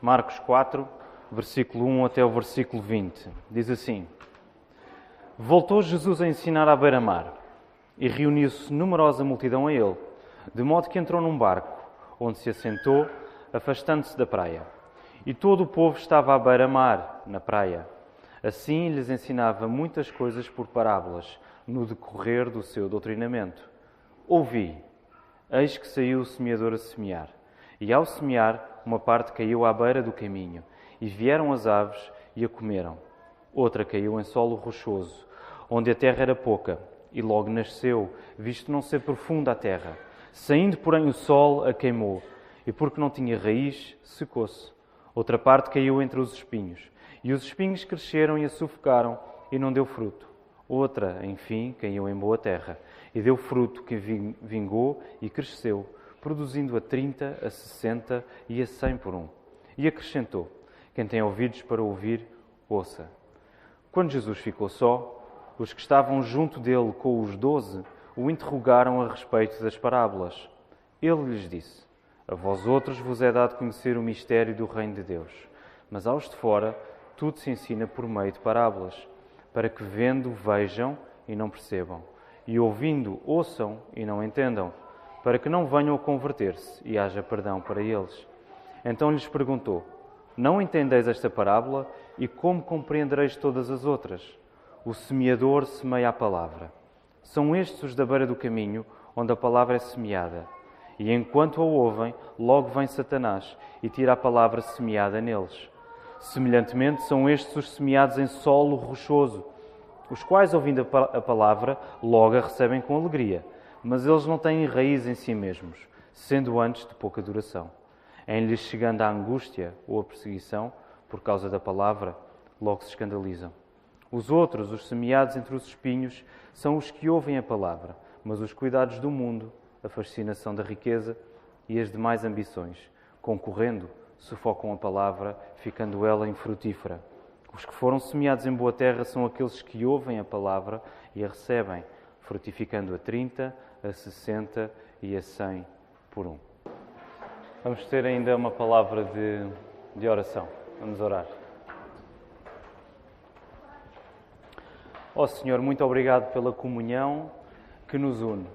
Marcos 4, versículo 1 até o versículo 20. Diz assim: Voltou Jesus a ensinar à beira-mar e reuniu-se numerosa multidão a ele, de modo que entrou num barco, onde se assentou, afastando-se da praia. E todo o povo estava à beira-mar, na praia. Assim lhes ensinava muitas coisas por parábolas, no decorrer do seu doutrinamento. Ouvi, eis que saiu o semeador a semear. E ao semear, uma parte caiu à beira do caminho, e vieram as aves e a comeram. Outra caiu em solo rochoso, onde a terra era pouca, e logo nasceu, visto não ser profunda a terra. Saindo, porém, o sol a queimou, e porque não tinha raiz, secou-se. Outra parte caiu entre os espinhos, e os espinhos cresceram e a sufocaram, e não deu fruto. Outra, enfim, caiu em boa terra, e deu fruto que vingou e cresceu, produzindo a trinta, a sessenta e a cem por um. E acrescentou: Quem tem ouvidos para ouvir, ouça. Quando Jesus ficou só, os que estavam junto dele com os doze o interrogaram a respeito das parábolas. Ele lhes disse: A vós outros vos é dado conhecer o mistério do reino de Deus, mas aos de fora tudo se ensina por meio de parábolas, para que vendo vejam e não percebam, e ouvindo ouçam e não entendam, para que não venham a converter-se e haja perdão para eles. Então lhes perguntou: Não entendeis esta parábola e como compreendereis todas as outras? O semeador semeia a palavra. São estes os da beira do caminho, onde a palavra é semeada. E enquanto a ouvem, logo vem Satanás e tira a palavra semeada neles. Semelhantemente, são estes os semeados em solo rochoso, os quais, ouvindo a palavra, logo a recebem com alegria, mas eles não têm raiz em si mesmos, sendo antes de pouca duração. Em lhes chegando a angústia ou a perseguição, por causa da palavra, logo se escandalizam. Os outros, os semeados entre os espinhos, são os que ouvem a palavra, mas os cuidados do mundo, a fascinação da riqueza e as demais ambições, concorrendo, sufocam a palavra, ficando ela infrutífera. Os que foram semeados em boa terra são aqueles que ouvem a palavra e a recebem, frutificando a 30, a 60 e a 100 por um. Vamos ter ainda uma palavra de, de oração. Vamos orar. Ó oh, Senhor, muito obrigado pela comunhão que nos une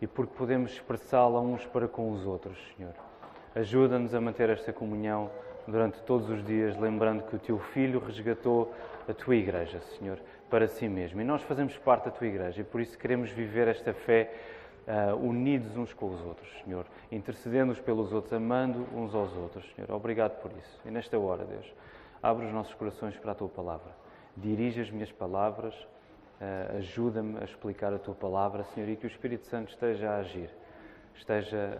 e porque podemos expressá-la uns para com os outros, Senhor. Ajuda-nos a manter esta comunhão durante todos os dias, lembrando que o Teu Filho resgatou a Tua Igreja, Senhor, para si mesmo. E nós fazemos parte da Tua Igreja e por isso queremos viver esta fé uh, unidos uns com os outros, Senhor, intercedendo uns pelos outros, amando uns aos outros, Senhor. Obrigado por isso. E nesta hora, Deus, abre os nossos corações para a Tua palavra dirige as minhas palavras, uh, ajuda-me a explicar a tua palavra, Senhor, e que o Espírito Santo esteja a agir, esteja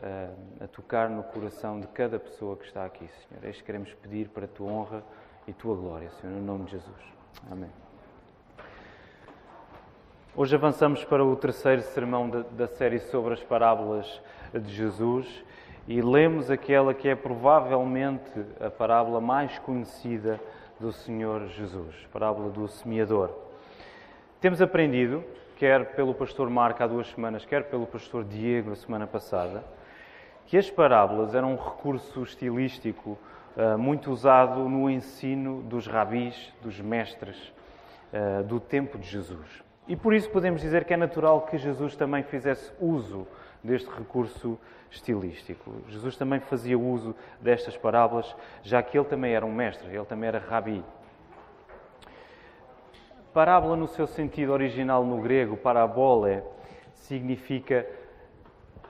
uh, a tocar no coração de cada pessoa que está aqui, Senhor. Isto que queremos pedir para a tua honra e tua glória, Senhor, no nome de Jesus. Amém. Hoje avançamos para o terceiro sermão da, da série sobre as parábolas de Jesus e lemos aquela que é provavelmente a parábola mais conhecida do Senhor Jesus, parábola do semeador. Temos aprendido, quer pelo pastor Marco há duas semanas, quer pelo pastor Diego a semana passada, que as parábolas eram um recurso estilístico uh, muito usado no ensino dos rabis, dos mestres uh, do tempo de Jesus. E por isso podemos dizer que é natural que Jesus também fizesse uso deste recurso estilístico. Jesus também fazia uso destas parábolas, já que ele também era um mestre, ele também era rabi. Parábola, no seu sentido original no grego, parabole, significa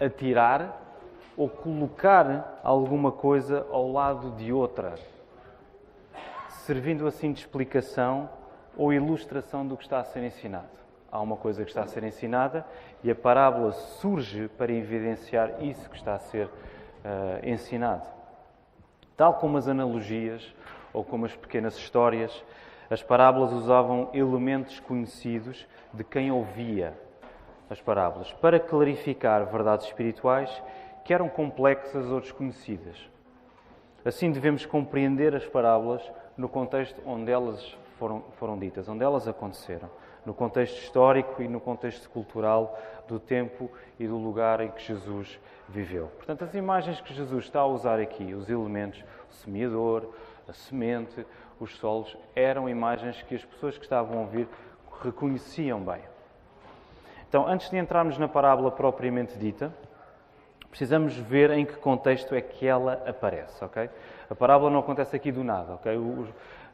atirar ou colocar alguma coisa ao lado de outra, servindo assim de explicação ou ilustração do que está a ser ensinado há uma coisa que está a ser ensinada e a parábola surge para evidenciar isso que está a ser uh, ensinado. Tal como as analogias ou como as pequenas histórias, as parábolas usavam elementos conhecidos de quem ouvia as parábolas para clarificar verdades espirituais que eram complexas ou desconhecidas. Assim devemos compreender as parábolas no contexto onde elas foram, foram ditas, onde elas aconteceram no contexto histórico e no contexto cultural do tempo e do lugar em que Jesus viveu. Portanto, as imagens que Jesus está a usar aqui, os elementos, o semeador, a semente, os solos, eram imagens que as pessoas que estavam a ouvir reconheciam bem. Então, antes de entrarmos na parábola propriamente dita, precisamos ver em que contexto é que ela aparece, ok? A parábola não acontece aqui do nada, ok? O,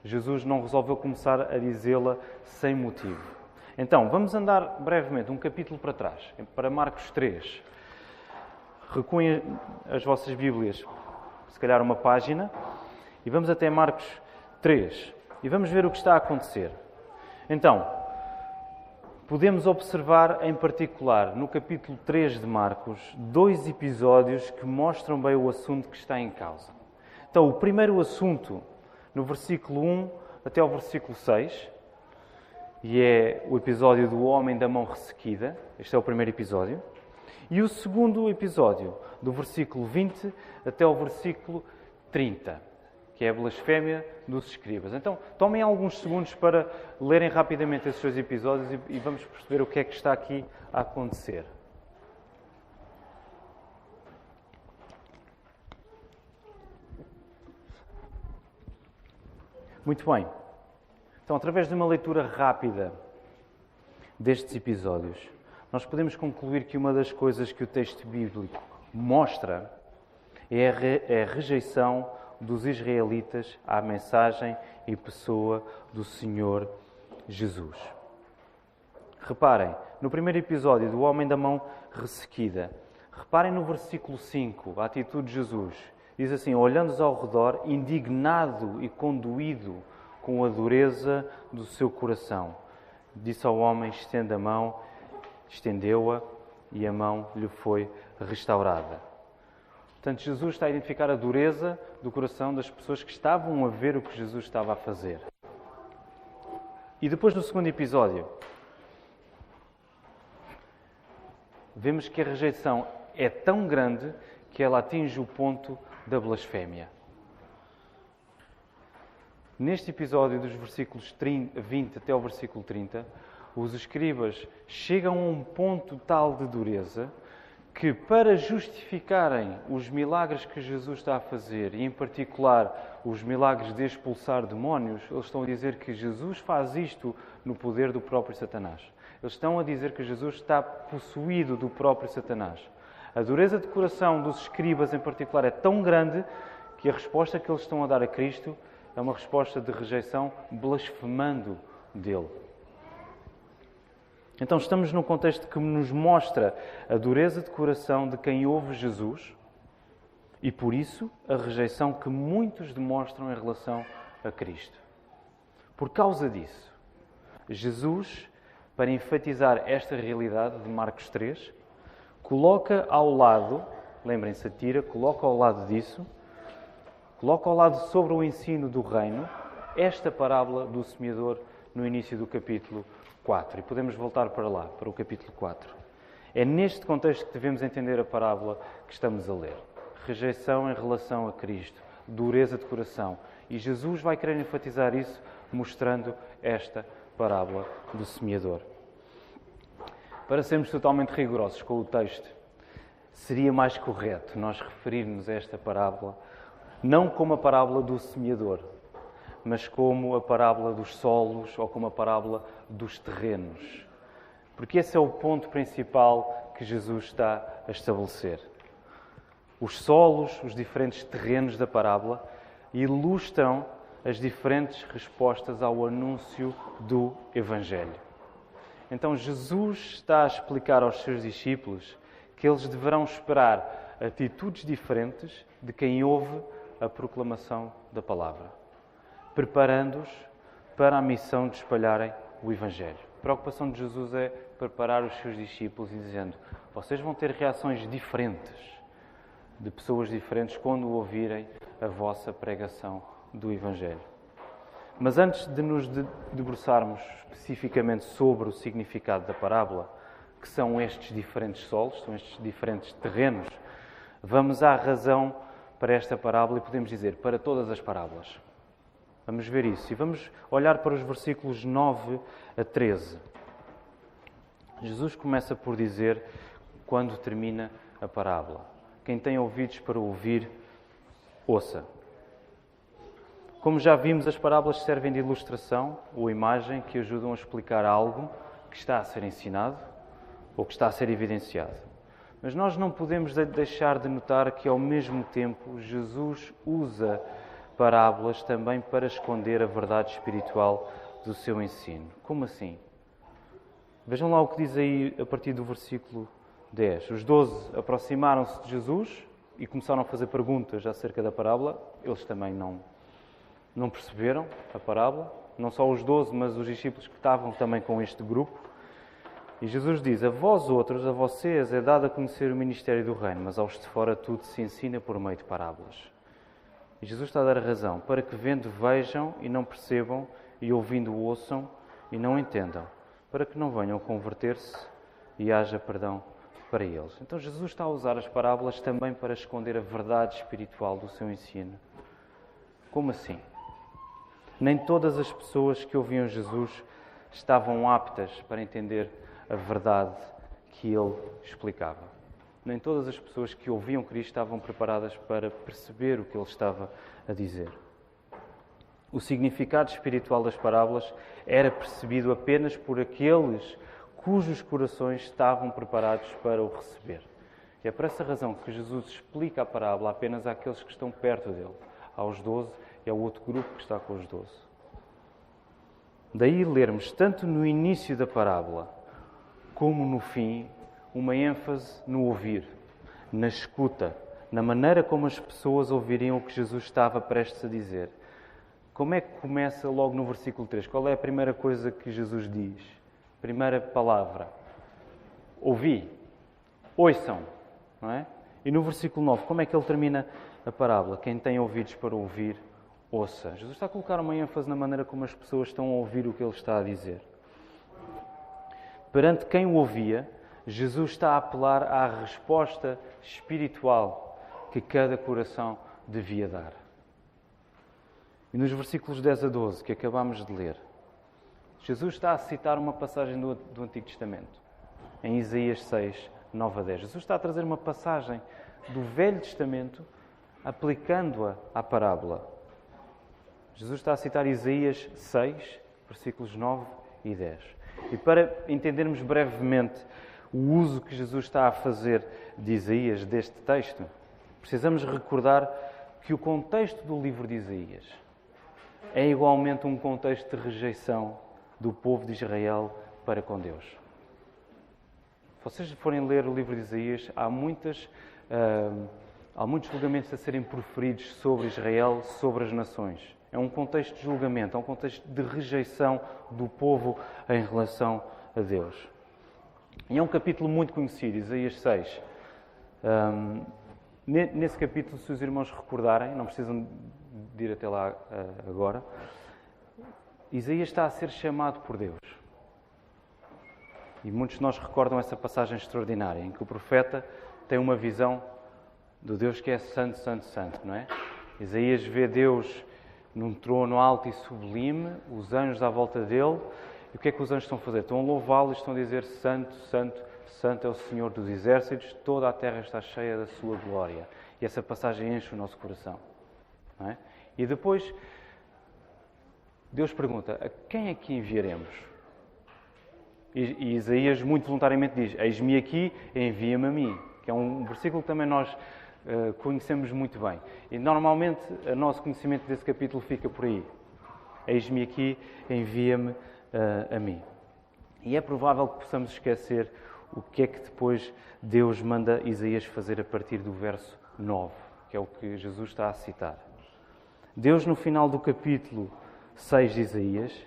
Jesus não resolveu começar a dizê-la sem motivo. Então, vamos andar brevemente um capítulo para trás, para Marcos 3. Recuem as vossas Bíblias, se calhar uma página, e vamos até Marcos 3 e vamos ver o que está a acontecer. Então, podemos observar em particular no capítulo 3 de Marcos dois episódios que mostram bem o assunto que está em causa. Então, o primeiro assunto, no versículo 1 até ao versículo 6, e é o episódio do homem da mão ressequida. Este é o primeiro episódio. E o segundo episódio, do versículo 20 até ao versículo 30, que é a blasfémia dos escribas. Então, tomem alguns segundos para lerem rapidamente esses dois episódios e, e vamos perceber o que é que está aqui a acontecer. Muito bem. Então, através de uma leitura rápida destes episódios, nós podemos concluir que uma das coisas que o texto bíblico mostra é a, é rejeição dos israelitas à mensagem e pessoa do Senhor Jesus. Reparem, no primeiro episódio do Homem da Mão Ressequida, reparem no versículo 5, a atitude de Jesus. Diz assim: olhando ao redor, indignado e conduído com a dureza do seu coração, disse ao homem: estenda a mão estendeu-a e a mão lhe foi restaurada. Portanto, Jesus está a identificar a dureza do coração das pessoas que estavam a ver o que Jesus estava a fazer. E depois, no segundo episódio, vemos que a rejeição é tão grande que ela atinge o ponto da blasfémia. Neste episódio, dos versículos 20 até o versículo 30, os escribas chegam a um ponto tal de dureza que, para justificarem os milagres que Jesus está a fazer, e em particular os milagres de expulsar demónios, eles estão a dizer que Jesus faz isto no poder do próprio Satanás. Eles estão a dizer que Jesus está possuído do próprio Satanás. A dureza de coração dos escribas, em particular, é tão grande que a resposta que eles estão a dar a Cristo é uma resposta de rejeição, blasfemando dele. Então, estamos num contexto que nos mostra a dureza de coração de quem ouve Jesus e, por isso, a rejeição que muitos demonstram em relação a Cristo. Por causa disso, Jesus, para enfatizar esta realidade de Marcos 3, coloca ao lado, lembrem-se a tira, coloca ao lado disso, coloca ao lado sobre o ensino do reino, esta parábola do semeador no início do capítulo 4. E podemos voltar para lá, para o capítulo 4. É neste contexto que devemos entender a parábola que estamos a ler. Rejeição em relação a Cristo, dureza de coração. E Jesus vai querer enfatizar isso mostrando esta parábola do semeador. Para sermos totalmente rigorosos com o texto, seria mais correto nós referirmos a esta parábola não como a parábola do semeador, mas como a parábola dos solos ou como a parábola dos terrenos. Porque esse é o ponto principal que Jesus está a estabelecer. Os solos, os diferentes terrenos da parábola, ilustram as diferentes respostas ao anúncio do Evangelho. Então, Jesus está a explicar aos seus discípulos que eles deverão esperar atitudes diferentes de quem ouve a proclamação da palavra preparando-os para a missão de espalharem o Evangelho. A preocupação de Jesus é preparar os seus discípulos e dizendo: vocês vão ter reações diferentes de pessoas diferentes quando ouvirem a vossa pregação do Evangelho. Mas antes de nos debruçarmos especificamente sobre o significado da parábola, que são estes diferentes solos, são estes diferentes terrenos, vamos à razão para esta parábola e podemos dizer para todas as parábolas. Vamos ver isso. E vamos olhar para os versículos 9 a 13. Jesus começa por dizer quando termina a parábola: Quem tem ouvidos para ouvir, ouça. Como já vimos, as parábolas servem de ilustração ou imagem que ajudam a explicar algo que está a ser ensinado ou que está a ser evidenciado. Mas nós não podemos deixar de notar que, ao mesmo tempo, Jesus usa parábolas também para esconder a verdade espiritual do seu ensino. Como assim? Vejam lá o que diz aí a partir do versículo 10. Os doze aproximaram-se de Jesus e começaram a fazer perguntas acerca da parábola. Eles também não, não perceberam a parábola. Não só os doze, mas os discípulos que estavam também com este grupo. E Jesus diz: A vós outros, a vocês é dado a conhecer o ministério do reino, mas aos de fora tudo se ensina por meio de parábolas. Jesus está a dar a razão para que vendo vejam e não percebam, e ouvindo ouçam e não entendam, para que não venham converter-se e haja perdão para eles. Então Jesus está a usar as parábolas também para esconder a verdade espiritual do seu ensino. Como assim? Nem todas as pessoas que ouviam Jesus estavam aptas para entender a verdade que ele explicava. Nem todas as pessoas que ouviam Cristo estavam preparadas para perceber o que ele estava a dizer. O significado espiritual das parábolas era percebido apenas por aqueles cujos corações estavam preparados para o receber. E é por essa razão que Jesus explica a parábola apenas àqueles que estão perto dele, aos doze e ao outro grupo que está com os doze. Daí lermos tanto no início da parábola como no fim uma ênfase no ouvir, na escuta, na maneira como as pessoas ouviriam o que Jesus estava prestes a dizer. Como é que começa logo no versículo 3? Qual é a primeira coisa que Jesus diz? Primeira palavra. Ouvi. Ouçam. Não é? E no versículo 9, como é que ele termina a parábola? Quem tem ouvidos para ouvir, ouça. Jesus está a colocar uma ênfase na maneira como as pessoas estão a ouvir o que ele está a dizer. Perante quem o ouvia, Jesus está a apelar à resposta espiritual que cada coração devia dar. E nos versículos 10 a 12 que acabamos de ler, Jesus está a citar uma passagem do, do Antigo Testamento, em Isaías 6, 9 a 10. Jesus está a trazer uma passagem do Velho Testamento, aplicando-a à parábola. Jesus está a citar Isaías 6, versículos 9 e 10. E para entendermos brevemente o uso que Jesus está a fazer de Isaías deste texto, precisamos recordar que o contexto do livro de Isaías é igualmente um contexto de rejeição do povo de Israel para com Deus. Se vocês forem ler o livro de Isaías, há, muitas, uh, há muitos julgamentos a serem proferidos sobre Israel, sobre as nações. É um contexto de julgamento, é um contexto de rejeição do povo em relação a Deus. E é um capítulo muito conhecido, Isaías 6. Um, nesse capítulo, se os irmãos recordarem, não precisam de ir até lá uh, agora, Isaías está a ser chamado por Deus. E muitos de nós recordam essa passagem extraordinária em que o profeta tem uma visão do Deus que é santo, santo, santo, não é? Isaías vê Deus num trono alto e sublime, os anjos à volta dele. E o que é que os anjos estão a fazer? Estão a louvá-lo e estão a dizer: Santo, Santo, Santo é o Senhor dos exércitos, toda a terra está cheia da sua glória. E essa passagem enche o nosso coração. É? E depois, Deus pergunta: A quem é que enviaremos? E, e Isaías, muito voluntariamente, diz: Eis-me aqui, envia-me a mim. Que é um versículo que também nós eh, conhecemos muito bem. E normalmente o nosso conhecimento desse capítulo fica por aí. Eis-me aqui, envia-me uh, a mim. E é provável que possamos esquecer o que é que depois Deus manda Isaías fazer a partir do verso 9, que é o que Jesus está a citar. Deus, no final do capítulo 6 de Isaías,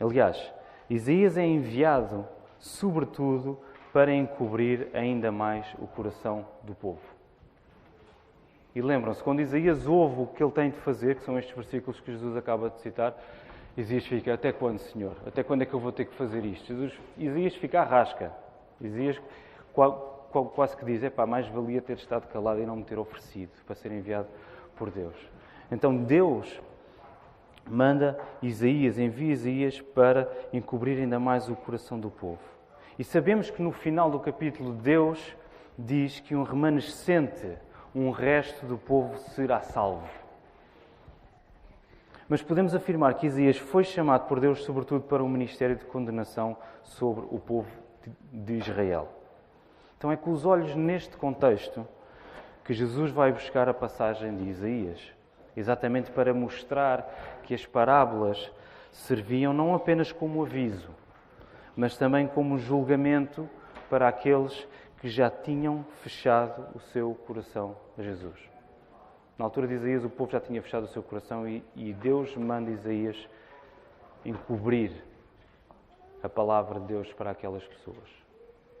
aliás, Isaías é enviado, sobretudo, para encobrir ainda mais o coração do povo. E lembram-se, quando Isaías ouve o que ele tem de fazer, que são estes versículos que Jesus acaba de citar, Isaías fica: Até quando, Senhor? Até quando é que eu vou ter que fazer isto? Jesus, Isaías fica à rasca. Isaías quase que diz: É pá, mais valia ter estado calado e não me ter oferecido para ser enviado por Deus. Então Deus manda Isaías, envia Isaías para encobrir ainda mais o coração do povo. E sabemos que no final do capítulo Deus diz que um remanescente, um resto do povo será salvo. Mas podemos afirmar que Isaías foi chamado por Deus, sobretudo, para um ministério de condenação sobre o povo de Israel. Então é com os olhos neste contexto que Jesus vai buscar a passagem de Isaías, exatamente para mostrar que as parábolas serviam não apenas como aviso, mas também como julgamento para aqueles que já tinham fechado o seu coração a Jesus. Na altura de Isaías, o povo já tinha fechado o seu coração e, e Deus manda Isaías encobrir a palavra de Deus para aquelas pessoas.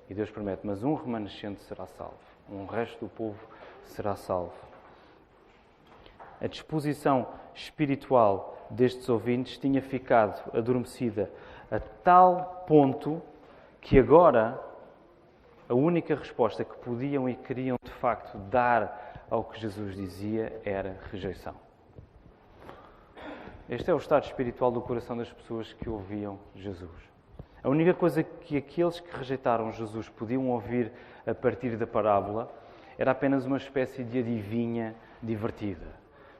E Deus promete: Mas um remanescente será salvo, um resto do povo será salvo. A disposição espiritual destes ouvintes tinha ficado adormecida a tal ponto que agora a única resposta que podiam e queriam de facto dar ao que Jesus dizia era rejeição. Este é o estado espiritual do coração das pessoas que ouviam Jesus. A única coisa que aqueles que rejeitaram Jesus podiam ouvir a partir da parábola era apenas uma espécie de adivinha divertida.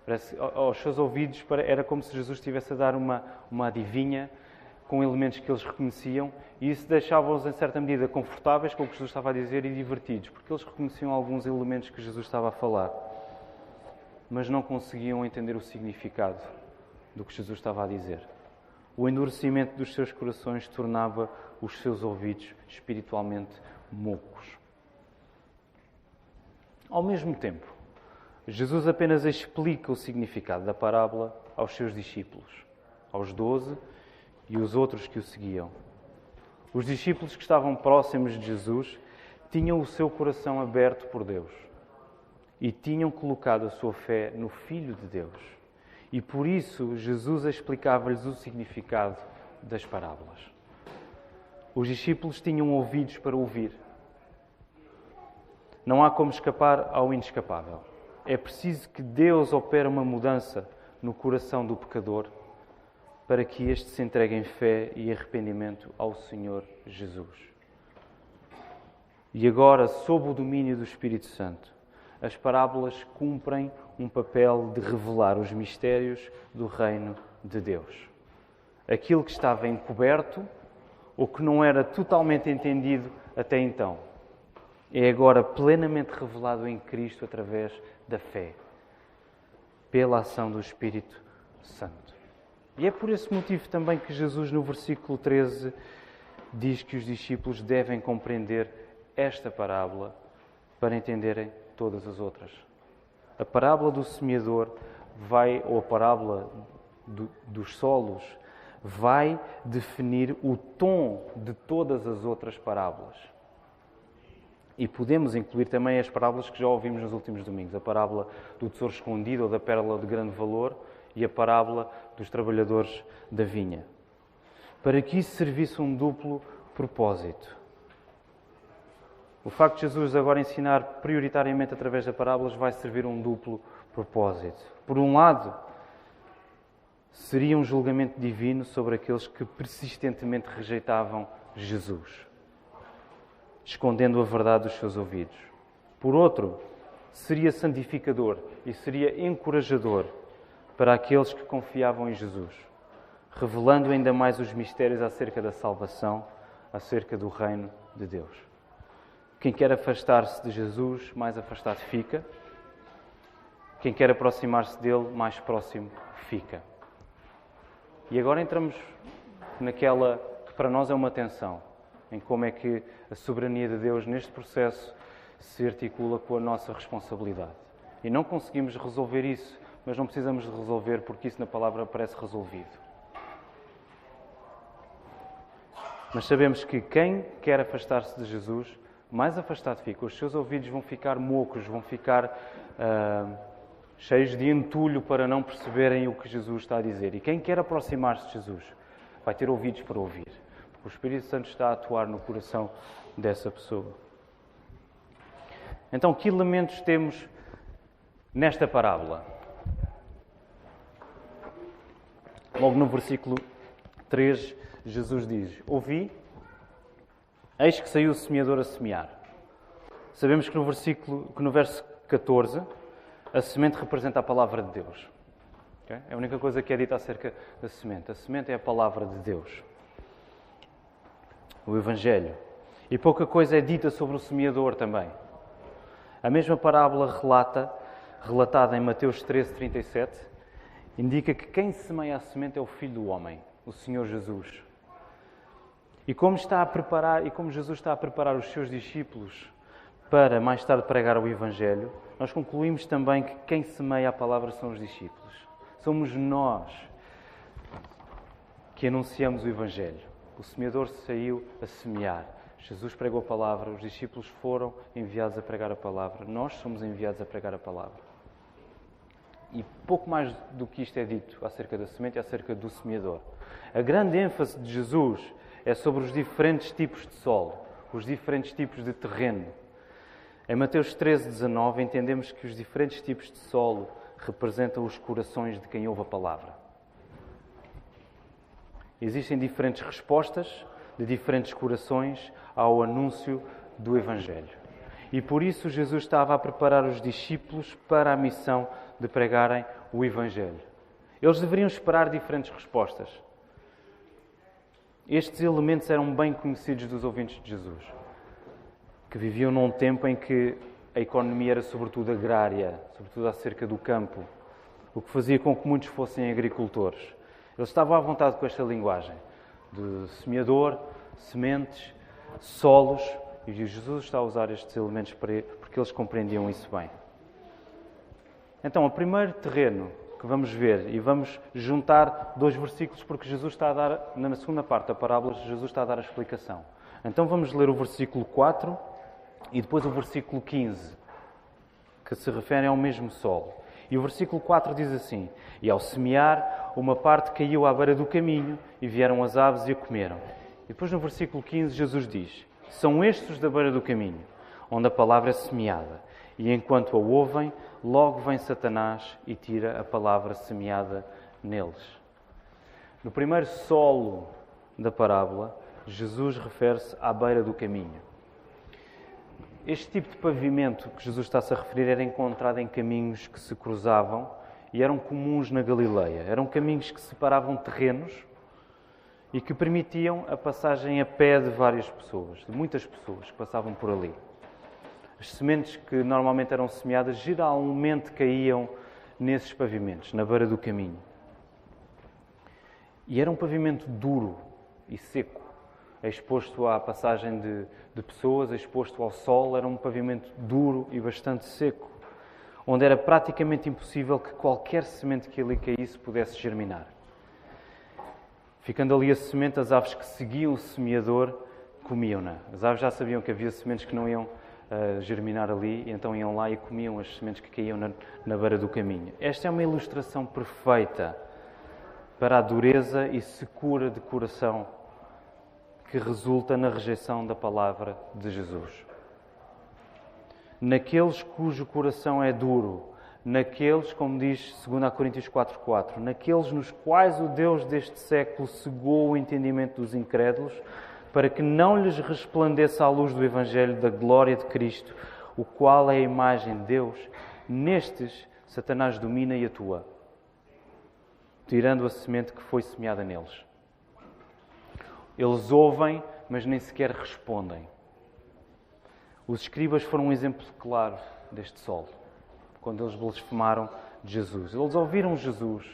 Parece, aos seus ouvidos era como se Jesus estivesse a dar uma, uma adivinha com elementos que eles reconheciam e isso deixava-os, em certa medida, confortáveis com o que Jesus estava a dizer e divertidos, porque eles reconheciam alguns elementos que Jesus estava a falar, mas não conseguiam entender o significado do que Jesus estava a dizer. O endurecimento dos seus corações tornava os seus ouvidos espiritualmente mocos. Ao mesmo tempo, Jesus apenas explica o significado da parábola aos seus discípulos, aos doze e os outros que o seguiam. Os discípulos que estavam próximos de Jesus tinham o seu coração aberto por Deus e tinham colocado a sua fé no Filho de Deus. E por isso Jesus explicava-lhes o significado das parábolas. Os discípulos tinham ouvidos para ouvir. Não há como escapar ao inescapável. É preciso que Deus opere uma mudança no coração do pecador para que este se entregue em fé e arrependimento ao Senhor Jesus. E agora, sob o domínio do Espírito Santo, as parábolas cumprem um papel de revelar os mistérios do reino de Deus. Aquilo que estava encoberto ou que não era totalmente entendido até então, é agora plenamente revelado em Cristo através da fé, pela ação do Espírito Santo. E é por esse motivo também que Jesus, no versículo 13, diz que os discípulos devem compreender esta parábola para entenderem todas as outras. A parábola do semeador vai, ou a parábola do, dos solos, vai definir o tom de todas as outras parábolas. E podemos incluir também as parábolas que já ouvimos nos últimos domingos: a parábola do tesouro escondido ou da pérola de grande valor e a parábola dos trabalhadores da vinha. Para que isso servisse um duplo propósito. O facto de Jesus agora ensinar prioritariamente através de parábolas vai servir um duplo propósito. Por um lado, seria um julgamento divino sobre aqueles que persistentemente rejeitavam Jesus, escondendo a verdade dos seus ouvidos. Por outro, seria santificador e seria encorajador para aqueles que confiavam em Jesus, revelando ainda mais os mistérios acerca da salvação, acerca do reino de Deus. Quem quer afastar-se de Jesus, mais afastado fica. Quem quer aproximar-se dele, mais próximo fica. E agora entramos naquela que para nós é uma tensão, em como é que a soberania de Deus neste processo se articula com a nossa responsabilidade. E não conseguimos resolver isso mas não precisamos de resolver porque isso na palavra parece resolvido. Mas sabemos que quem quer afastar-se de Jesus, mais afastado fica. Os seus ouvidos vão ficar mocos, vão ficar uh, cheios de entulho para não perceberem o que Jesus está a dizer. E quem quer aproximar-se de Jesus vai ter ouvidos para ouvir, porque o Espírito Santo está a atuar no coração dessa pessoa. Então, que elementos temos nesta parábola? Logo no versículo 3, Jesus diz: Ouvi, eis que saiu o semeador a semear. Sabemos que no versículo, que no verso 14, a semente representa a palavra de Deus. É a única coisa que é dita acerca da semente. A semente é a palavra de Deus. O Evangelho. E pouca coisa é dita sobre o semeador também. A mesma parábola relata, relatada em Mateus 13, 37, indica que quem semeia a semente é o Filho do Homem, o Senhor Jesus. E como está a preparar, e como Jesus está a preparar os seus discípulos para mais tarde pregar o Evangelho, nós concluímos também que quem semeia a palavra são os discípulos. Somos nós que anunciamos o Evangelho. O semeador saiu a semear. Jesus pregou a palavra, os discípulos foram enviados a pregar a palavra, nós somos enviados a pregar a palavra. E pouco mais do que isto é dito acerca da semente e acerca do semeador. A grande ênfase de Jesus é sobre os diferentes tipos de solo, os diferentes tipos de terreno. Em Mateus 13, 19, entendemos que os diferentes tipos de solo representam os corações de quem ouve a palavra. Existem diferentes respostas de diferentes corações ao anúncio do Evangelho. E por isso Jesus estava a preparar os discípulos para a missão de pregarem o Evangelho. Eles deveriam esperar diferentes respostas. Estes elementos eram bem conhecidos dos ouvintes de Jesus, que viviam num tempo em que a economia era sobretudo agrária, sobretudo acerca do campo, o que fazia com que muitos fossem agricultores. Eles estavam à vontade com esta linguagem de semeador, sementes, solos, e Jesus está a usar estes elementos para, porque eles compreendiam isso bem. Então, o primeiro terreno que vamos ver, e vamos juntar dois versículos, porque Jesus está a dar, na segunda parte da parábola, Jesus está a dar a explicação. Então, vamos ler o versículo 4 e depois o versículo 15, que se referem ao mesmo solo. E o versículo 4 diz assim: E ao semear, uma parte caiu à beira do caminho, e vieram as aves e a comeram. E depois no versículo 15, Jesus diz: São estes da beira do caminho, onde a palavra é semeada. E enquanto a ouvem, logo vem Satanás e tira a palavra semeada neles. No primeiro solo da parábola, Jesus refere-se à beira do caminho. Este tipo de pavimento que Jesus está-se a referir era encontrado em caminhos que se cruzavam e eram comuns na Galileia. Eram caminhos que separavam terrenos e que permitiam a passagem a pé de várias pessoas, de muitas pessoas que passavam por ali. As sementes que normalmente eram semeadas geralmente caíam nesses pavimentos, na beira do caminho. E era um pavimento duro e seco exposto à passagem de, de pessoas, exposto ao sol, era um pavimento duro e bastante seco, onde era praticamente impossível que qualquer semente que ali caísse pudesse germinar. Ficando ali a semente, as aves que seguiam o semeador comiam-na. As aves já sabiam que havia sementes que não iam uh, germinar ali, e então iam lá e comiam as sementes que caíam na, na beira do caminho. Esta é uma ilustração perfeita para a dureza e secura de coração que resulta na rejeição da palavra de Jesus. Naqueles cujo coração é duro, naqueles, como diz 2 Coríntios 4,4, naqueles nos quais o Deus deste século cegou o entendimento dos incrédulos, para que não lhes resplandeça a luz do Evangelho da glória de Cristo, o qual é a imagem de Deus, nestes Satanás domina e atua, tirando a semente que foi semeada neles. Eles ouvem, mas nem sequer respondem. Os escribas foram um exemplo claro deste solo, quando eles blasfemaram de Jesus. Eles ouviram Jesus,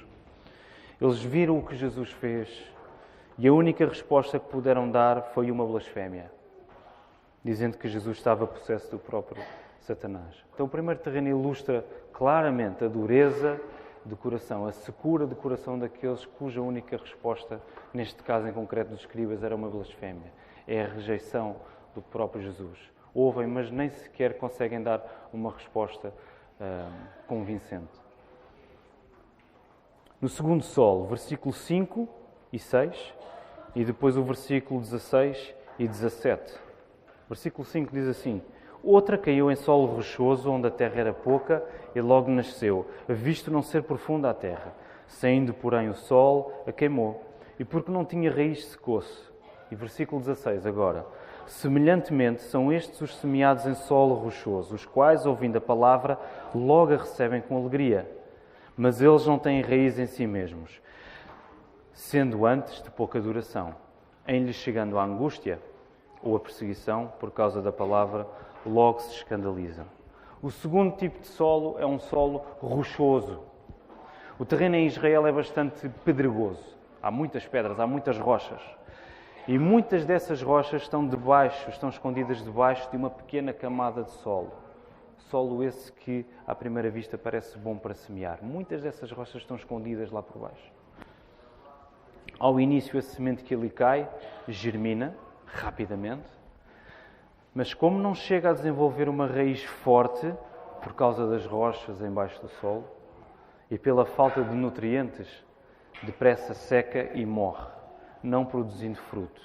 eles viram o que Jesus fez e a única resposta que puderam dar foi uma blasfémia, dizendo que Jesus estava possesso do próprio Satanás. Então, o primeiro terreno ilustra claramente a dureza do coração, a secura do coração daqueles cuja única resposta, neste caso em concreto dos escribas, era uma blasfémia. É a rejeição do próprio Jesus. Ouvem, mas nem sequer conseguem dar uma resposta uh, convincente. No segundo solo, versículo 5 e 6, e depois o versículo 16 e 17. Versículo 5 diz assim: Outra caiu em solo rochoso, onde a terra era pouca, e logo nasceu, visto não ser profunda a terra. Saindo, porém, o sol, a queimou, e porque não tinha raiz, secou-se. E versículo 16 agora. Semelhantemente, são estes os semeados em solo rochoso, os quais, ouvindo a palavra, logo a recebem com alegria. Mas eles não têm raiz em si mesmos, sendo antes de pouca duração. Em lhes chegando a angústia ou a perseguição por causa da palavra, logo se escandalizam. O segundo tipo de solo é um solo rochoso. O terreno em Israel é bastante pedregoso. Há muitas pedras, há muitas rochas. E muitas dessas rochas estão debaixo, estão escondidas debaixo de uma pequena camada de solo. Solo esse que, à primeira vista, parece bom para semear. Muitas dessas rochas estão escondidas lá por baixo. Ao início, a semente que ali cai germina rapidamente, mas como não chega a desenvolver uma raiz forte por causa das rochas embaixo do solo e pela falta de nutrientes, depressa seca e morre, não produzindo fruto.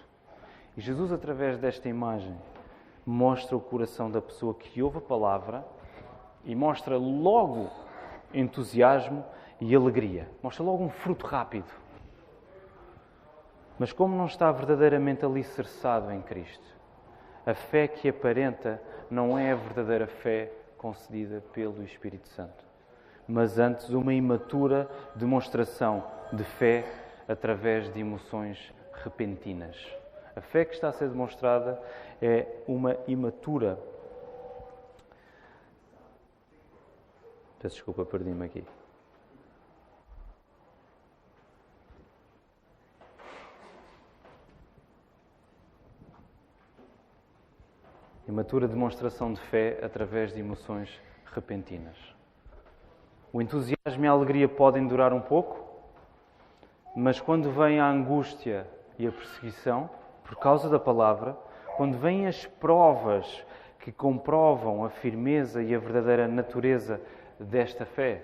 E Jesus, através desta imagem, mostra o coração da pessoa que ouve a palavra e mostra logo entusiasmo e alegria. Mostra logo um fruto rápido. Mas como não está verdadeiramente alicerçado em Cristo, a fé que aparenta não é a verdadeira fé concedida pelo Espírito Santo, mas antes uma imatura demonstração de fé através de emoções repentinas. A fé que está a ser demonstrada é uma imatura. Peço desculpa, perdi-me aqui. Imatura demonstração de fé através de emoções repentinas. O entusiasmo e a alegria podem durar um pouco, mas quando vem a angústia e a perseguição, por causa da palavra, quando vêm as provas que comprovam a firmeza e a verdadeira natureza desta fé,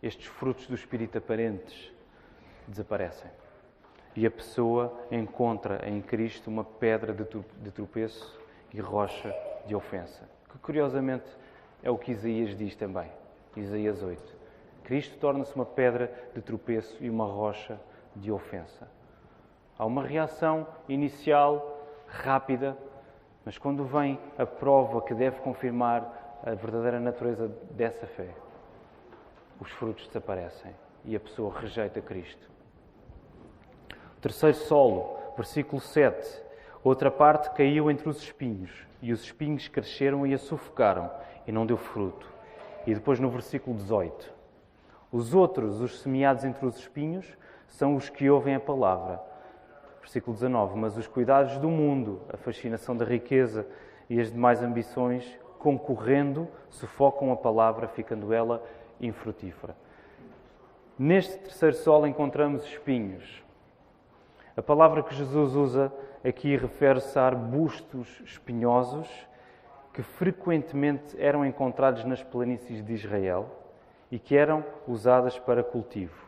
estes frutos do Espírito aparentes desaparecem. E a pessoa encontra em Cristo uma pedra de tropeço e rocha de ofensa. Que curiosamente é o que Isaías diz também, Isaías 8. Cristo torna-se uma pedra de tropeço e uma rocha de ofensa. Há uma reação inicial rápida, mas quando vem a prova que deve confirmar a verdadeira natureza dessa fé, os frutos desaparecem e a pessoa rejeita Cristo. Terceiro solo, versículo 7. Outra parte caiu entre os espinhos, e os espinhos cresceram e a sufocaram, e não deu fruto. E depois no versículo 18: Os outros, os semeados entre os espinhos, são os que ouvem a palavra. Versículo 19: Mas os cuidados do mundo, a fascinação da riqueza e as demais ambições, concorrendo, sufocam a palavra, ficando ela infrutífera. Neste terceiro solo encontramos espinhos. A palavra que Jesus usa aqui refere-se a arbustos espinhosos que frequentemente eram encontrados nas planícies de Israel e que eram usadas para cultivo.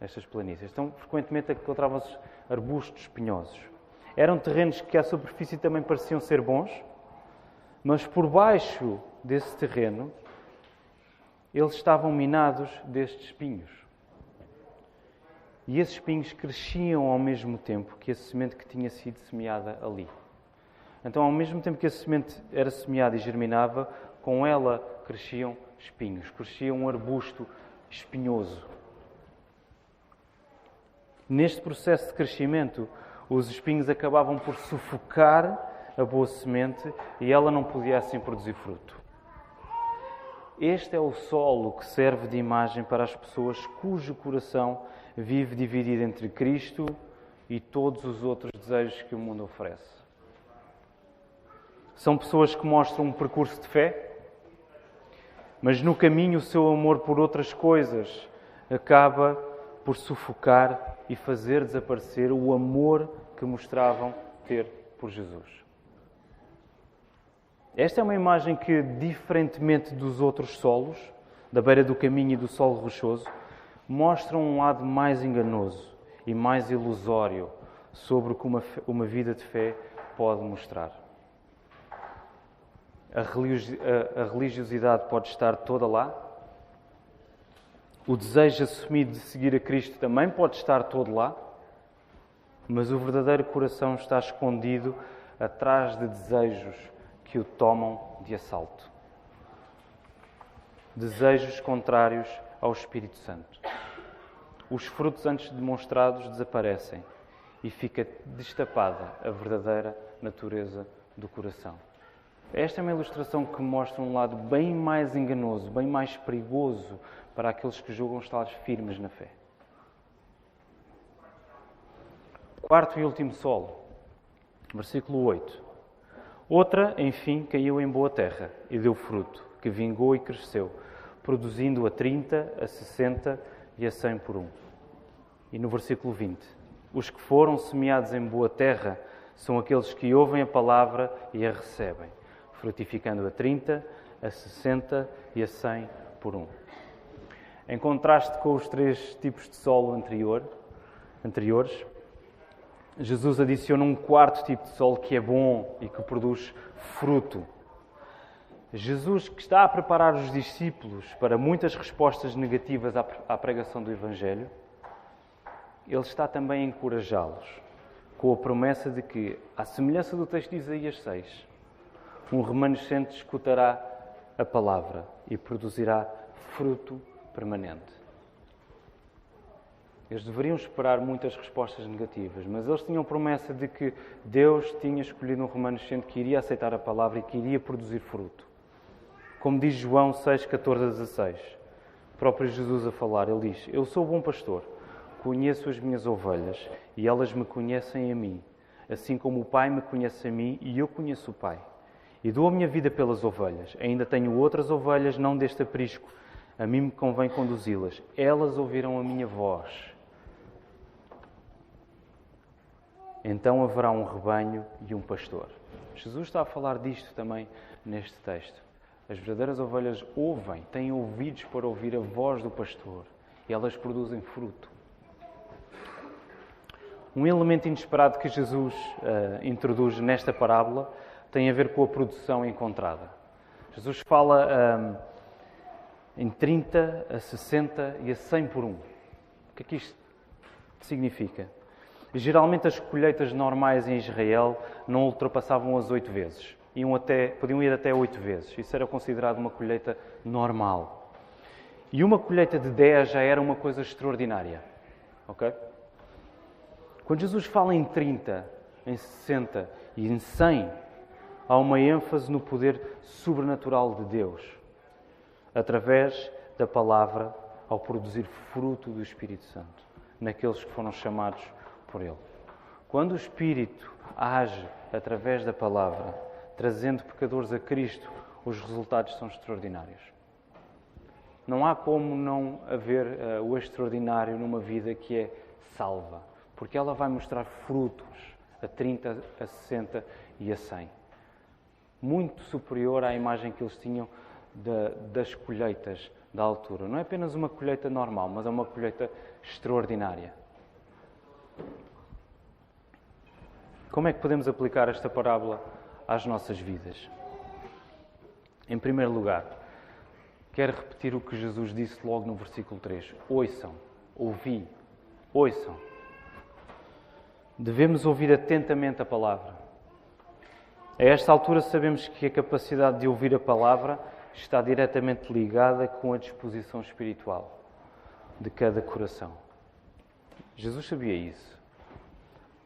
Estas planícies. Então, frequentemente encontravam-se arbustos espinhosos. Eram terrenos que à superfície também pareciam ser bons, mas por baixo desse terreno eles estavam minados destes espinhos. E esses espinhos cresciam ao mesmo tempo que a semente que tinha sido semeada ali. Então, ao mesmo tempo que a semente era semeada e germinava, com ela cresciam espinhos, crescia um arbusto espinhoso. Neste processo de crescimento, os espinhos acabavam por sufocar a boa semente e ela não podia assim produzir fruto. Este é o solo que serve de imagem para as pessoas cujo coração vive dividido entre Cristo e todos os outros desejos que o mundo oferece. São pessoas que mostram um percurso de fé, mas no caminho o seu amor por outras coisas acaba por sufocar e fazer desaparecer o amor que mostravam ter por Jesus. Esta é uma imagem que, diferentemente dos outros solos, da beira do caminho e do solo rochoso, mostram um lado mais enganoso e mais ilusório sobre o que uma, uma vida de fé pode mostrar. a religiosidade pode estar toda lá. O desejo assumido de seguir a Cristo também pode estar todo lá. Mas o verdadeiro coração está escondido atrás de desejos que o tomam de assalto. Desejos contrários ao Espírito Santo. Os frutos antes demonstrados desaparecem e fica destapada a verdadeira natureza do coração. Esta é uma ilustração que mostra um lado bem mais enganoso, bem mais perigoso para aqueles que julgam estar firmes na fé. Quarto e último solo, versículo 8. Outra, enfim, caiu em boa terra e deu fruto, que vingou e cresceu, produzindo a 30, a 60 e a 100 por um. E no versículo 20: Os que foram semeados em boa terra são aqueles que ouvem a palavra e a recebem, frutificando a 30, a 60 e a 100 por um. Em contraste com os três tipos de solo anterior, anteriores, Jesus adiciona um quarto tipo de solo que é bom e que produz fruto. Jesus, que está a preparar os discípulos para muitas respostas negativas à pregação do Evangelho, ele está também a encorajá-los com a promessa de que, à semelhança do texto de Isaías 6, um remanescente escutará a palavra e produzirá fruto permanente. Eles deveriam esperar muitas respostas negativas, mas eles tinham promessa de que Deus tinha escolhido um remanescente que iria aceitar a palavra e que iria produzir fruto. Como diz João 6, 14 a 16, o próprio Jesus a falar, ele diz: Eu sou o bom pastor Conheço as minhas ovelhas e elas me conhecem a mim, assim como o Pai me conhece a mim e eu conheço o Pai. E dou a minha vida pelas ovelhas. Ainda tenho outras ovelhas, não deste aprisco. A mim me convém conduzi-las. Elas ouvirão a minha voz. Então haverá um rebanho e um pastor. Jesus está a falar disto também neste texto. As verdadeiras ovelhas ouvem, têm ouvidos para ouvir a voz do pastor e elas produzem fruto. Um elemento inesperado que Jesus uh, introduz nesta parábola tem a ver com a produção encontrada. Jesus fala um, em 30, a 60 e a 100 por um. O que é que isto significa? Geralmente as colheitas normais em Israel não ultrapassavam as oito vezes. Iam até, podiam ir até oito vezes. Isso era considerado uma colheita normal. E uma colheita de 10 já era uma coisa extraordinária. Ok? Quando Jesus fala em 30, em 60 e em 100, há uma ênfase no poder sobrenatural de Deus, através da palavra, ao produzir fruto do Espírito Santo, naqueles que foram chamados por Ele. Quando o Espírito age através da palavra, trazendo pecadores a Cristo, os resultados são extraordinários. Não há como não haver uh, o extraordinário numa vida que é salva porque ela vai mostrar frutos a 30, a 60 e a 100. Muito superior à imagem que eles tinham das colheitas da altura. Não é apenas uma colheita normal, mas é uma colheita extraordinária. Como é que podemos aplicar esta parábola às nossas vidas? Em primeiro lugar, quero repetir o que Jesus disse logo no versículo 3. Ouçam, ouvi, ouçam. Devemos ouvir atentamente a palavra. A esta altura, sabemos que a capacidade de ouvir a palavra está diretamente ligada com a disposição espiritual de cada coração. Jesus sabia isso.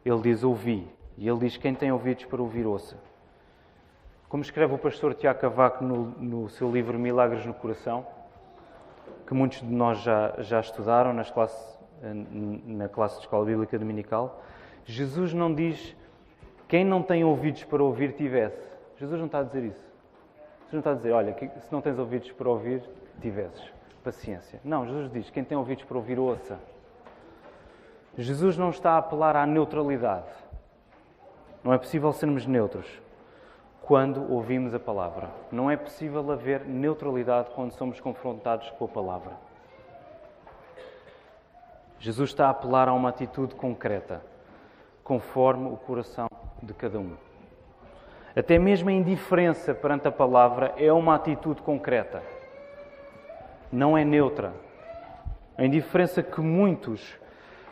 Ele diz: Ouvi. E ele diz: Quem tem ouvidos para ouvir, ouça. Como escreve o pastor Tiago Cavaco no, no seu livro Milagres no Coração, que muitos de nós já, já estudaram nas classe, na classe de escola bíblica dominical, Jesus não diz quem não tem ouvidos para ouvir tivesse. Jesus não está a dizer isso. Jesus não está a dizer, olha, se não tens ouvidos para ouvir, tivesses. Paciência. Não, Jesus diz, quem tem ouvidos para ouvir, ouça. Jesus não está a apelar à neutralidade. Não é possível sermos neutros quando ouvimos a palavra. Não é possível haver neutralidade quando somos confrontados com a palavra. Jesus está a apelar a uma atitude concreta conforme o coração de cada um. Até mesmo a indiferença perante a palavra é uma atitude concreta. Não é neutra. A indiferença que muitos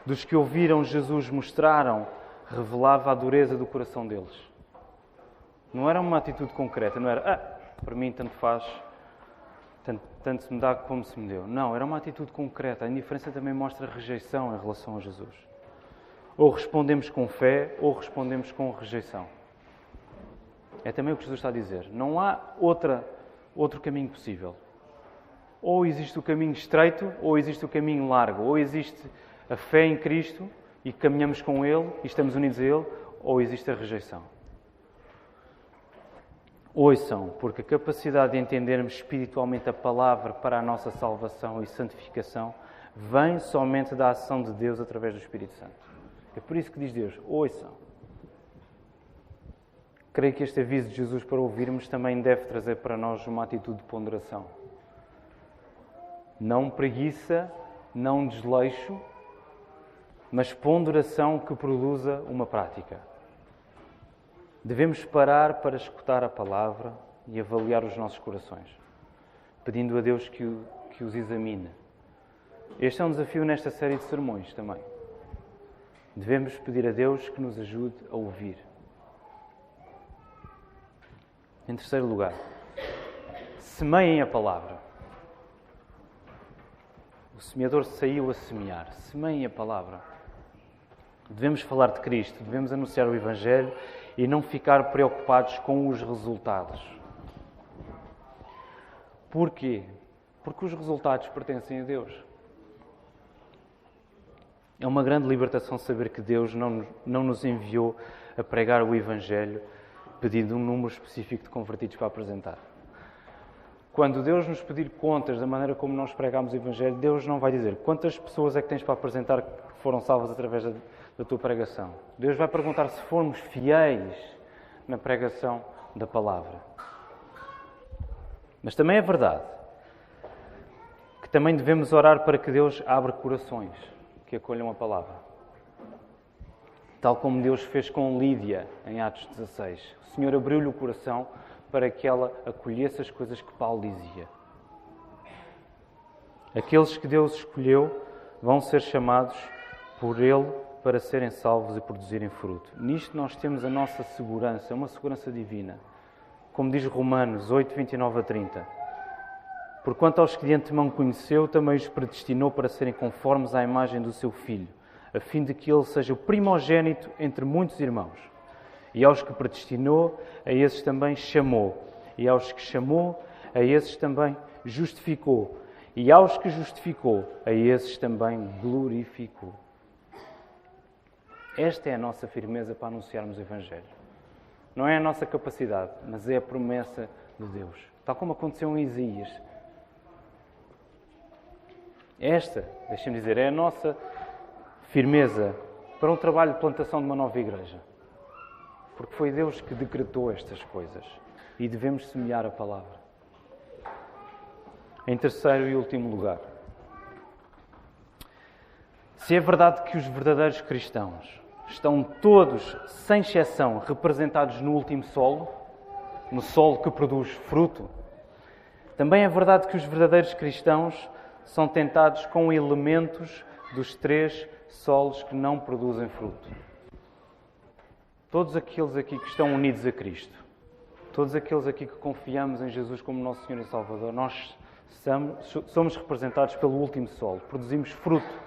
dos que ouviram Jesus mostraram revelava a dureza do coração deles. Não era uma atitude concreta, não era, ah, para mim tanto faz, tanto, tanto se me dá como se me deu. Não, era uma atitude concreta. A indiferença também mostra rejeição em relação a Jesus. Ou respondemos com fé, ou respondemos com rejeição. É também o que Jesus está a dizer. Não há outra, outro caminho possível. Ou existe o caminho estreito, ou existe o caminho largo. Ou existe a fé em Cristo e caminhamos com Ele e estamos unidos a Ele, ou existe a rejeição. Ouçam, porque a capacidade de entendermos espiritualmente a palavra para a nossa salvação e santificação vem somente da ação de Deus através do Espírito Santo. É por isso que diz Deus: ouçam. Creio que este aviso de Jesus para ouvirmos também deve trazer para nós uma atitude de ponderação. Não preguiça, não desleixo, mas ponderação que produza uma prática. Devemos parar para escutar a palavra e avaliar os nossos corações, pedindo a Deus que, que os examine. Este é um desafio nesta série de sermões também. Devemos pedir a Deus que nos ajude a ouvir. Em terceiro lugar, semeiem a palavra. O semeador saiu a semear. Semeiem a palavra. Devemos falar de Cristo, devemos anunciar o Evangelho e não ficar preocupados com os resultados. Porquê? Porque os resultados pertencem a Deus. É uma grande libertação saber que Deus não, não nos enviou a pregar o Evangelho pedindo um número específico de convertidos para apresentar. Quando Deus nos pedir contas da maneira como nós pregamos o Evangelho, Deus não vai dizer quantas pessoas é que tens para apresentar que foram salvas através da, tua pregação. Deus vai perguntar se formos fiéis na pregação da palavra. Mas também é verdade que também devemos orar para que Deus abra corações que acolham a palavra. Tal como Deus fez com Lídia em Atos 16. O Senhor abriu-lhe o coração para que ela acolhesse as coisas que Paulo dizia. Aqueles que Deus escolheu vão ser chamados por Ele para serem salvos e produzirem fruto. Nisto nós temos a nossa segurança, uma segurança divina. Como diz Romanos 8, 29 a 30. Porquanto aos que de antemão conheceu, também os predestinou para serem conformes à imagem do seu Filho, a fim de que ele seja o primogênito entre muitos irmãos. E aos que predestinou, a esses também chamou. E aos que chamou, a esses também justificou. E aos que justificou, a esses também glorificou. Esta é a nossa firmeza para anunciarmos o Evangelho. Não é a nossa capacidade, mas é a promessa de Deus. Tal como aconteceu em Isaías. Esta, deixem-me dizer, é a nossa firmeza para um trabalho de plantação de uma nova igreja. Porque foi Deus que decretou estas coisas e devemos semear a palavra. Em terceiro e último lugar, se é verdade que os verdadeiros cristãos estão todos, sem exceção, representados no último solo, no solo que produz fruto. Também é verdade que os verdadeiros cristãos são tentados com elementos dos três solos que não produzem fruto. Todos aqueles aqui que estão unidos a Cristo, todos aqueles aqui que confiamos em Jesus como nosso Senhor e Salvador, nós somos representados pelo último solo, produzimos fruto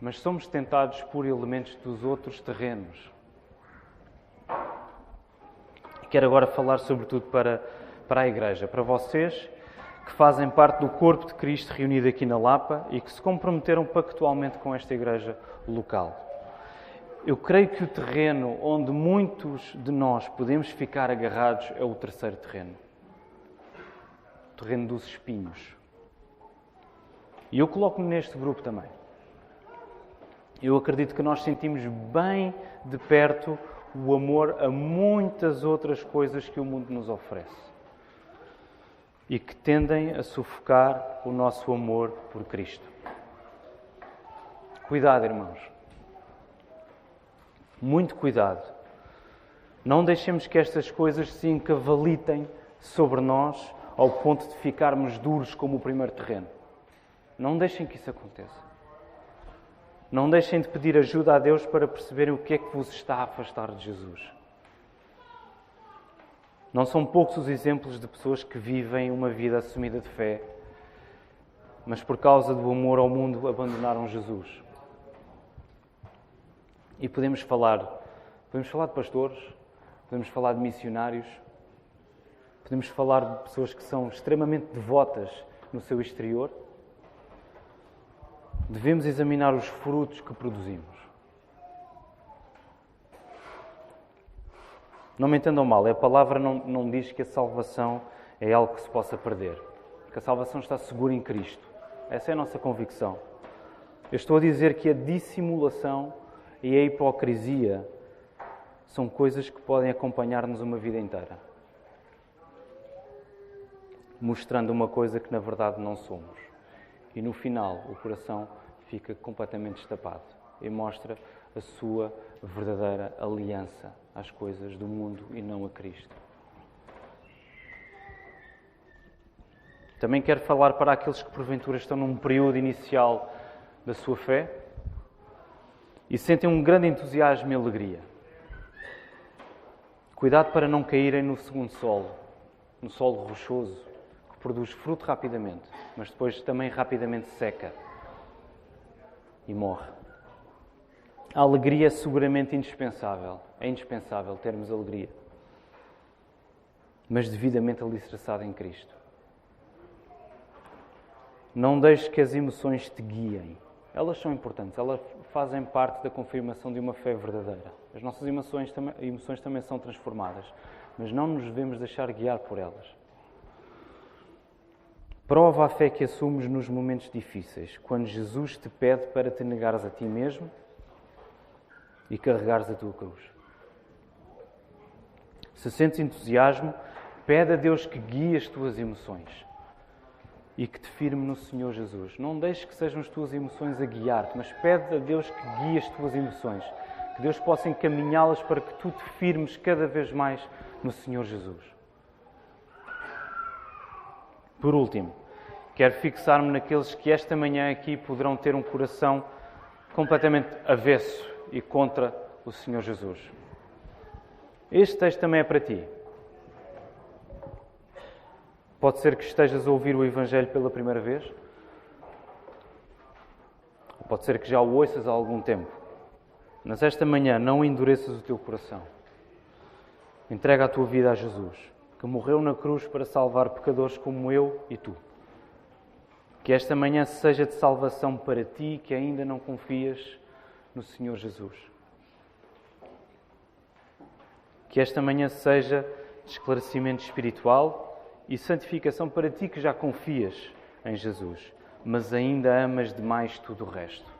mas somos tentados por elementos dos outros terrenos. Quero agora falar sobretudo para, para a Igreja, para vocês que fazem parte do corpo de Cristo reunido aqui na Lapa e que se comprometeram pactualmente com esta Igreja local. Eu creio que o terreno onde muitos de nós podemos ficar agarrados é o terceiro terreno o terreno dos espinhos. E eu coloco-me neste grupo também eu acredito que nós sentimos bem de perto o amor a muitas outras coisas que o mundo nos oferece e que tendem a sufocar o nosso amor por Cristo. Cuidado, irmãos. Muito cuidado Não deixemos que estas coisas se encavalitem sobre nós ao ponto de ficarmos duros como o primeiro terreno. Não deixem que isso aconteça. Não deixem de pedir ajuda a Deus para perceberem o que é que vos está a afastar de Jesus. Não são poucos os exemplos de pessoas que vivem uma vida assumida de fé, mas por causa do amor ao mundo abandonaram Jesus. E podemos falar, podemos falar de pastores, podemos falar de missionários, podemos falar de pessoas que são extremamente devotas no seu exterior. Devemos examinar os frutos que produzimos. Não me entendam mal, a palavra não, não diz que a salvação é algo que se possa perder. Que a salvação está segura em Cristo. Essa é a nossa convicção. Eu estou a dizer que a dissimulação e a hipocrisia são coisas que podem acompanhar-nos uma vida inteira, mostrando uma coisa que na verdade não somos. E no final, o coração fica completamente destapado e mostra a sua verdadeira aliança às coisas do mundo e não a Cristo. Também quero falar para aqueles que porventura estão num período inicial da sua fé e sentem um grande entusiasmo e alegria. Cuidado para não caírem no segundo solo, no solo rochoso, que produz fruto rapidamente, mas depois também rapidamente seca e morre. A alegria é seguramente indispensável. É indispensável termos alegria. Mas devidamente alicerçada em Cristo. Não deixes que as emoções te guiem. Elas são importantes, elas fazem parte da confirmação de uma fé verdadeira. As nossas emoções também, emoções também são transformadas, mas não nos devemos deixar guiar por elas. Prova a fé que assumes nos momentos difíceis, quando Jesus te pede para te negares a ti mesmo e carregares a tua cruz. Se sentes entusiasmo, pede a Deus que guie as tuas emoções e que te firme no Senhor Jesus. Não deixes que sejam as tuas emoções a guiar-te, mas pede a Deus que guie as tuas emoções, que Deus possa encaminhá-las para que tu te firmes cada vez mais no Senhor Jesus. Por último, quero fixar-me naqueles que esta manhã aqui poderão ter um coração completamente avesso e contra o Senhor Jesus. Este texto também é para ti. Pode ser que estejas a ouvir o Evangelho pela primeira vez. Pode ser que já o ouças há algum tempo. Mas esta manhã não endureças o teu coração. Entrega a tua vida a Jesus, que morreu na cruz para salvar pecadores como eu e tu. Que esta manhã seja de salvação para ti que ainda não confias no Senhor Jesus. Que esta manhã seja de esclarecimento espiritual e santificação para ti que já confias em Jesus, mas ainda amas demais tudo o resto.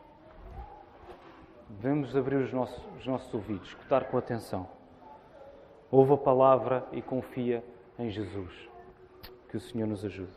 Devemos abrir os nossos, os nossos ouvidos, escutar com atenção. Ouve a palavra e confia em Jesus. Que o Senhor nos ajude.